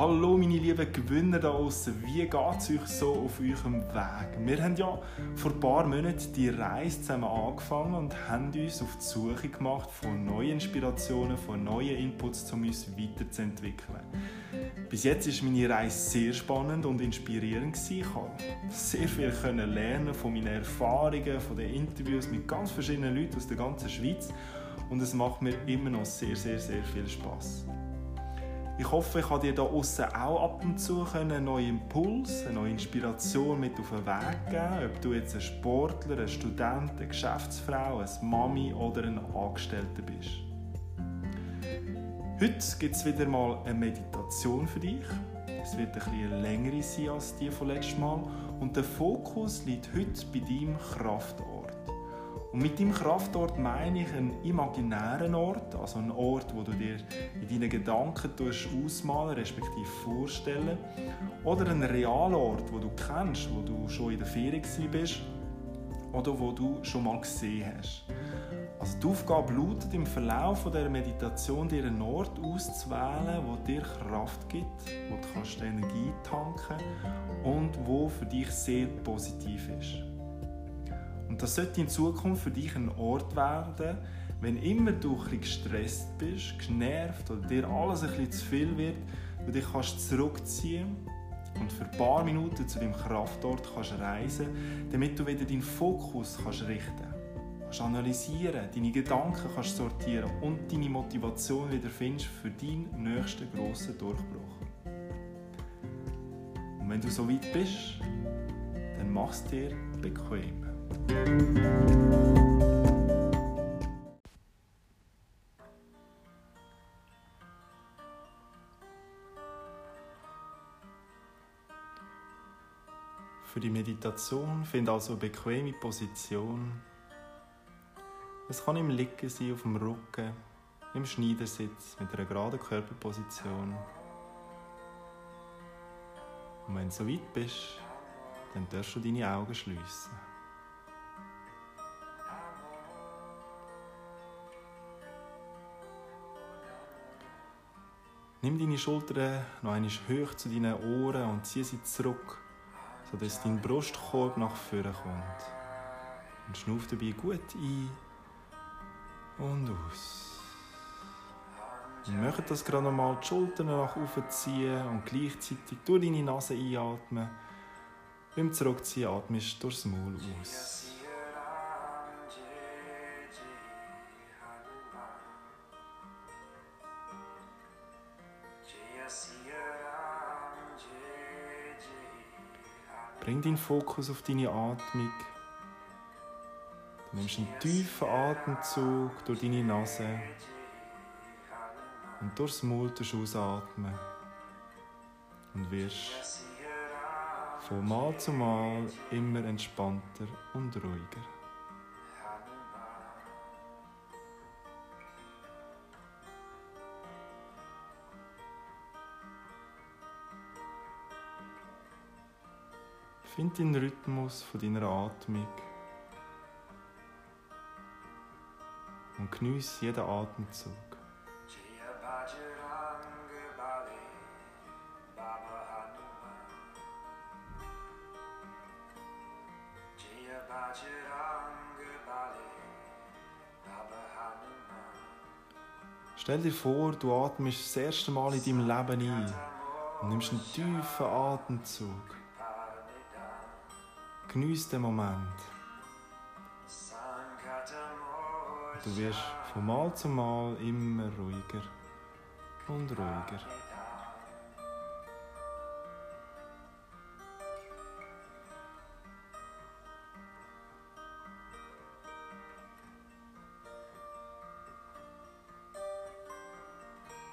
Hallo meine lieben Gewinner da draußen, wie geht es euch so auf eurem Weg? Wir haben ja vor ein paar Monaten die Reise zusammen angefangen und haben uns auf die Suche gemacht von neuen Inspirationen, von neuen Inputs, um uns weiterzuentwickeln. Bis jetzt ist meine Reise sehr spannend und inspirierend Ich konnte sehr viel lernen von meinen Erfahrungen, von den Interviews mit ganz verschiedenen Leuten aus der ganzen Schweiz und es macht mir immer noch sehr, sehr, sehr viel Spaß. Ich hoffe, ich kann dir da außen auch ab und zu einen neuen Impuls, eine neue Inspiration mit auf den Weg geben, ob du jetzt ein Sportler, ein Student, eine Geschäftsfrau, eine Mami oder ein Angestellter bist. Heute gibt es wieder mal eine Meditation für dich. Es wird ein bisschen länger sein als die von letztem Mal und der Fokus liegt heute bei deinem Kraftort. Und mit dem Kraftort meine ich einen imaginären Ort, also einen Ort, wo du dir in deinen Gedanken ausmalen, respektive vorstellen, oder einen realen Ort, wo du kennst, wo du schon in der Ferien bist oder wo du schon mal gesehen hast. Also die Aufgabe lautet im Verlauf der Meditation dir einen Ort auszuwählen, wo dir Kraft gibt, wo du kannst Energie tanken und wo für dich sehr positiv ist. Das sollte in Zukunft für dich ein Ort werden, wenn immer du ein gestresst bist, genervt oder dir alles ein bisschen zu viel wird, du dich kannst zurückziehen und für ein paar Minuten zu deinem Kraftort kannst reisen, damit du wieder deinen Fokus kannst richten kannst analysieren, deine Gedanken kannst sortieren und deine Motivation wieder findest für deinen nächsten grossen Durchbruch. Und wenn du so weit bist, dann mach es dir bequem. Für die Meditation finde also eine bequeme Position. Es kann im Liegen sein, auf dem Rücken, im Schneidersitz mit einer geraden Körperposition. Und wenn du so weit bist, dann darfst du deine Augen schließen. Nimm deine Schultern noch einmal hoch zu deinen Ohren und zieh sie zurück, sodass dein Brustkorb nach vorne kommt. Und schnuff dabei gut ein und aus. Wir machen das gerade nochmal die Schultern nach oben ziehen und gleichzeitig durch deine Nase einatmen. Beim Zurückziehen atmest du durchs Maul aus. Bring deinen Fokus auf deine Atmung. Du nimmst einen tiefen Atemzug durch deine Nase und durchs Maul ausatmen und wirst von Mal zu Mal immer entspannter und ruhiger. Find den Rhythmus von deiner Atmung und genieße jeden Atemzug. Stell dir vor, du atmest das erste Mal in deinem Leben ein und nimmst einen tiefen Atemzug. Genieß den Moment. Du wirst von Mal zu Mal immer ruhiger und ruhiger.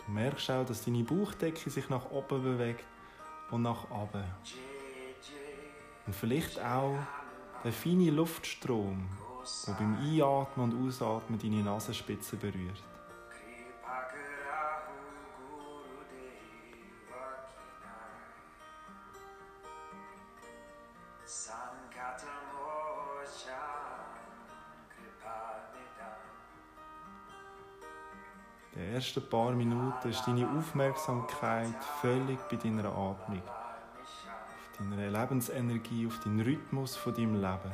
Du merkst auch, dass deine Bauchdecke sich nach oben bewegt und nach unten. Und vielleicht auch der feine Luftstrom, der beim Einatmen und Ausatmen deine Nasenspitze berührt. den ersten paar Minuten ist deine Aufmerksamkeit völlig bei deiner Atmung, deiner Lebensenergie, auf den Rhythmus von deinem Leben.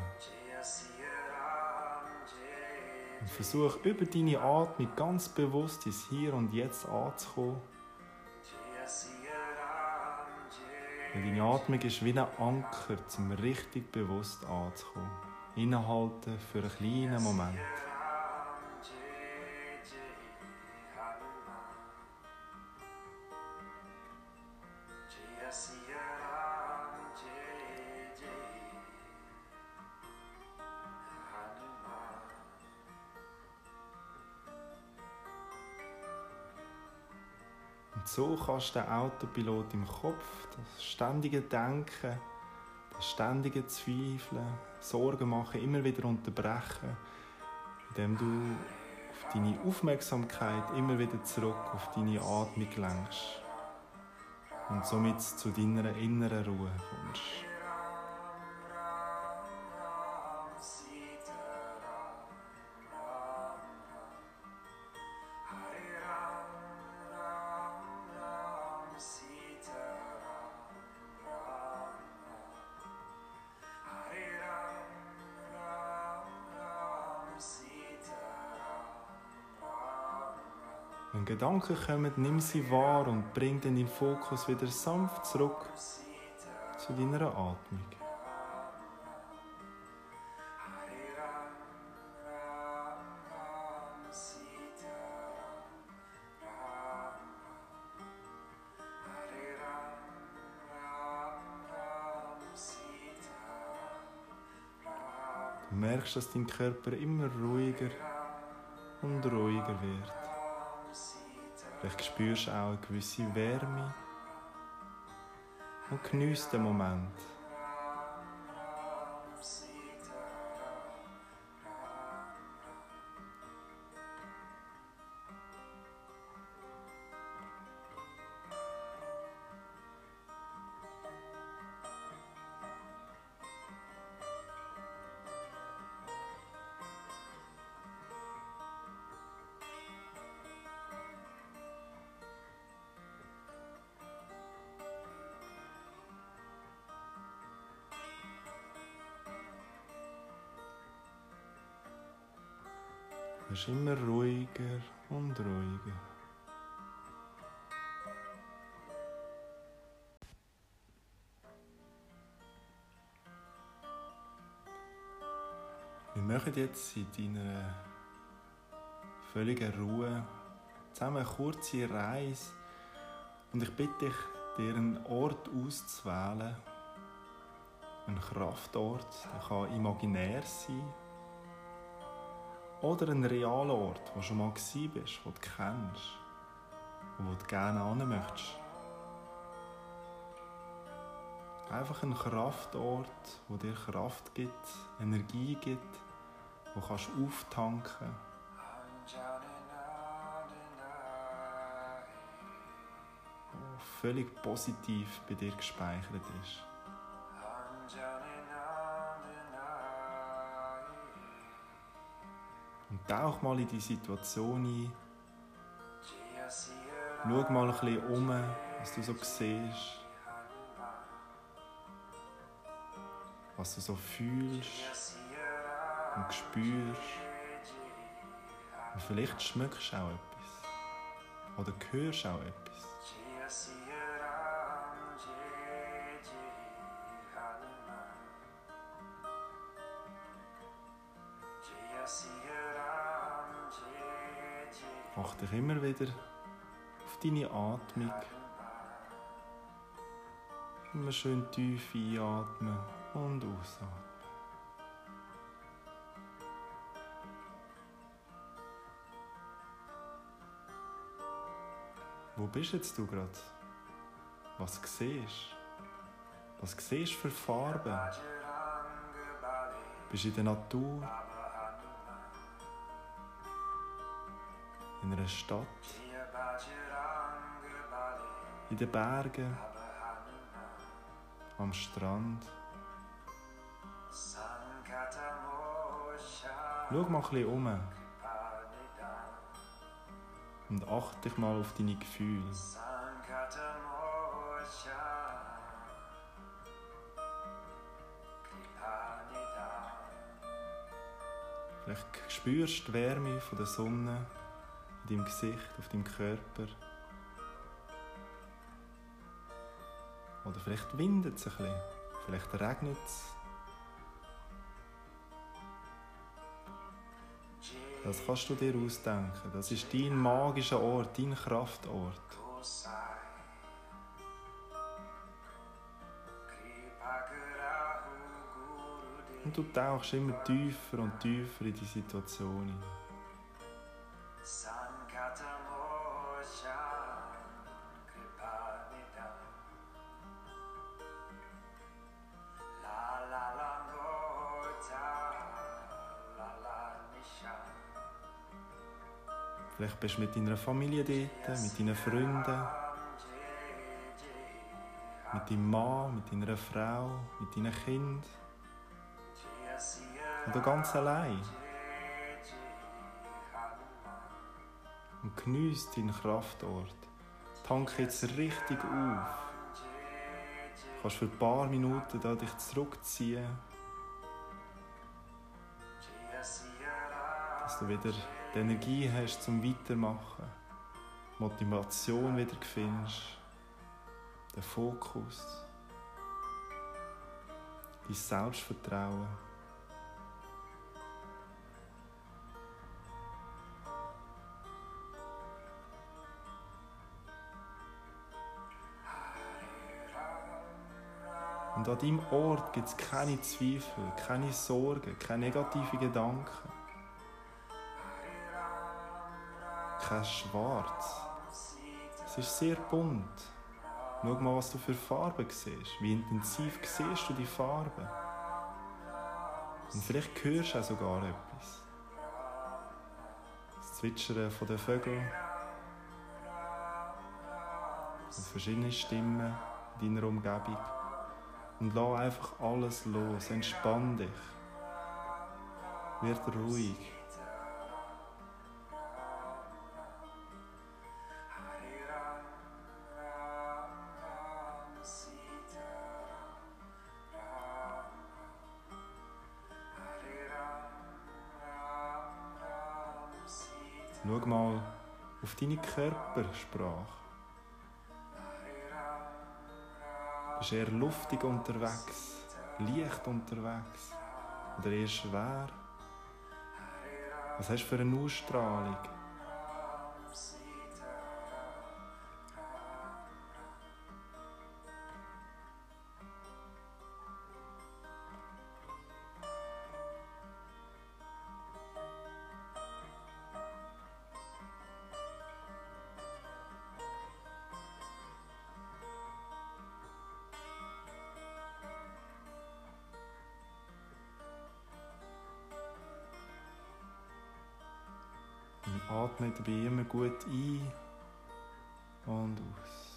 Und versuch über deine Atmung ganz bewusst ins Hier und Jetzt anzukommen. Und deine Atmung ist wie ein Anker, um richtig bewusst anzukommen. Innehalten für einen kleinen Moment. So kannst du den Autopilot im Kopf, das ständige Denken, das ständige Zweifeln, Sorgen machen, immer wieder unterbrechen, indem du auf deine Aufmerksamkeit immer wieder zurück auf deine Atmung lenkst und somit zu deiner inneren Ruhe kommst. Wenn Gedanken kommen, nimm sie wahr und bring dann den Fokus wieder sanft zurück zu deiner Atmung. Du merkst, dass dein Körper immer ruhiger und ruhiger wird. Vielleicht spürst du auch eine gewisse Wärme und genießt den Moment. Wirst immer ruhiger und ruhiger. Wir machen jetzt in deiner völligen Ruhe zusammen eine kurze Reise und ich bitte dich, dir einen Ort auszuwählen, einen Kraftort, der kann imaginär sein oder ein realer Ort, wo du schon mal bist, den du kennst und wo du gerne hin möchtest. Einfach ein Kraftort, wo dir Kraft gibt, Energie gibt, wo kannst du auftanken. Wo völlig positiv bei dir gespeichert ist. Tauch mal in die Situation ein. Schau mal ein bisschen um, was du so siehst. Was du so fühlst und spürst. Und vielleicht schmeckst du auch etwas. Oder hörst auch etwas. Mach dich immer wieder auf deine Atmung. Immer schön tief einatmen und ausatmen. Wo bist jetzt du gerade? Was siehst Was siehst du für Farben? Bist du in der Natur? In einer Stadt? In den Bergen? Am Strand? Schau mal ein um. Und achte dich mal auf deine Gefühle. Vielleicht spürst du die Wärme von der Sonne in deinem Gesicht, auf deinem Körper. Oder vielleicht windet es ein bisschen, vielleicht regnet es. Das kannst du dir ausdenken. Das ist dein magischer Ort, dein Kraftort. Und du tauchst immer tiefer und tiefer in die Situation hinein. Bist mit deiner Familie dort, mit deinen Freunden, mit deinem Mann, mit deiner Frau, mit deinen Kindern. Oder ganz allein. Und genieß deinen Kraftort. Tank jetzt richtig auf. Du kannst für ein paar Minuten da dich zurückziehen. Dass du wieder die Energie hast zum Weitermachen. Motivation wieder findest. Den Fokus. Dein Selbstvertrauen. Und an deinem Ort gibt es keine Zweifel, keine Sorgen, keine negativen Gedanken. Kein Schwarz. Es ist sehr bunt. Schau mal, was du für Farben siehst. Wie intensiv siehst du die Farben? Und vielleicht hörst du auch sogar etwas. Das Zwitschern der Vögel. Und verschiedene Stimmen in deiner Umgebung. Und lass einfach alles los. Entspann dich. Wird ruhig. Schau mal auf deine Körpersprache. Bist du eher luftig unterwegs, leicht unterwegs oder eher schwer? Was hast du für eine Ausstrahlung? Atme dabei immer gut ein und aus.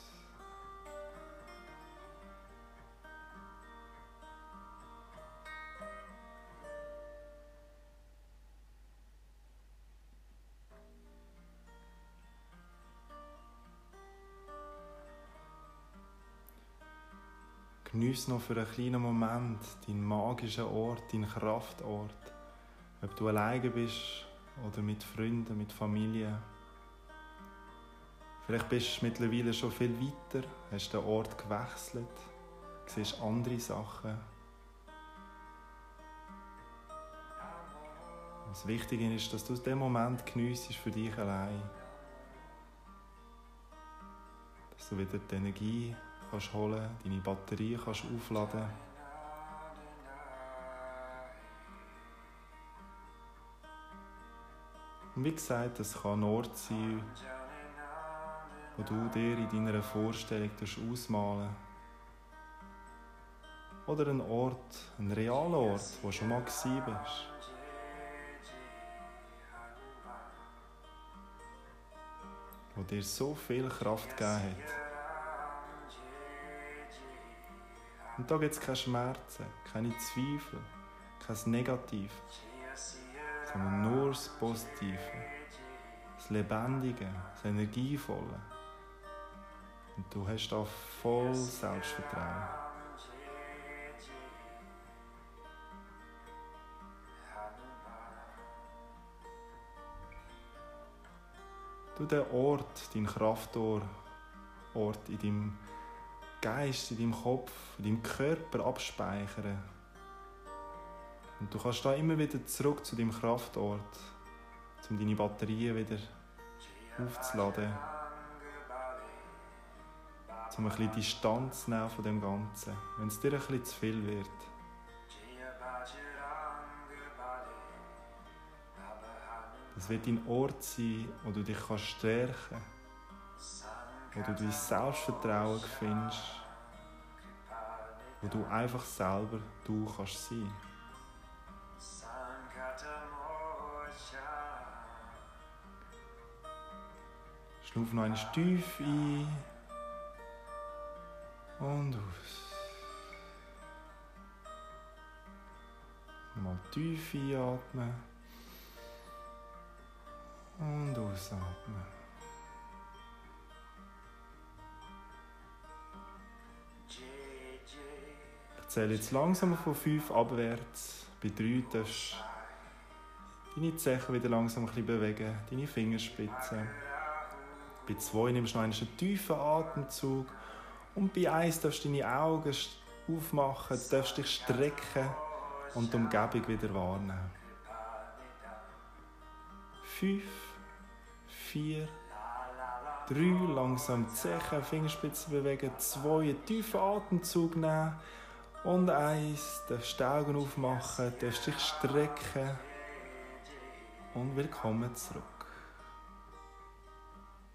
Geniess noch für einen kleinen Moment deinen magischen Ort, deinen Kraftort. Ob du alleine bist oder mit Freunden, mit Familie. Vielleicht bist du mittlerweile schon viel weiter, hast den Ort gewechselt, siehst andere Sachen. Das Wichtige ist, dass du den Moment geniessest für dich allein. Dass du wieder die Energie kannst holen, deine Batterie kannst aufladen. Und wie gesagt, es kann ein Ort sein, wo du dir in deiner Vorstellung ausmalen Oder ein Ort, ein realer Ort, wo du schon mal bist. Wo dir so viel Kraft gegeben hat. Und da gibt es keine Schmerzen, keine Zweifel, kein Negativ sondern nur das Positive. das Lebendige, das Energievolle. Und du hast da voll Selbstvertrauen. Du den Ort, deinen Kraftort in deinem Geist, in deinem Kopf, in deinem Körper abspeichern. Und du kannst da immer wieder zurück zu deinem Kraftort, um deine Batterien wieder aufzuladen um ein bisschen Distanz zu nehmen von dem Ganzen, wenn es dir ein bisschen zu viel wird. Das wird dein Ort sein, wo du dich kannst stärken kannst, wo du dein Selbstvertrauen findest, wo du einfach selber du kannst sein. Schnuff noch eine tief ein und aus. Mal tief einatmen und ausatmen. Ich zähle jetzt langsam von 5 abwärts. Bei 3 darfst du deine Zechen wieder langsam ein bisschen bewegen, deine Fingerspitzen. Bei 2 nimmst du noch einen tiefen Atemzug und bei eins darfst du deine Augen aufmachen, darfst dich strecken und die Umgebung wieder wahrnehmen. Fünf, vier, drei, langsam Zechen, Fingerspitzen bewegen, zwei, einen tiefen Atemzug nehmen und eins, darfst die Augen aufmachen, darfst dich strecken und willkommen zurück.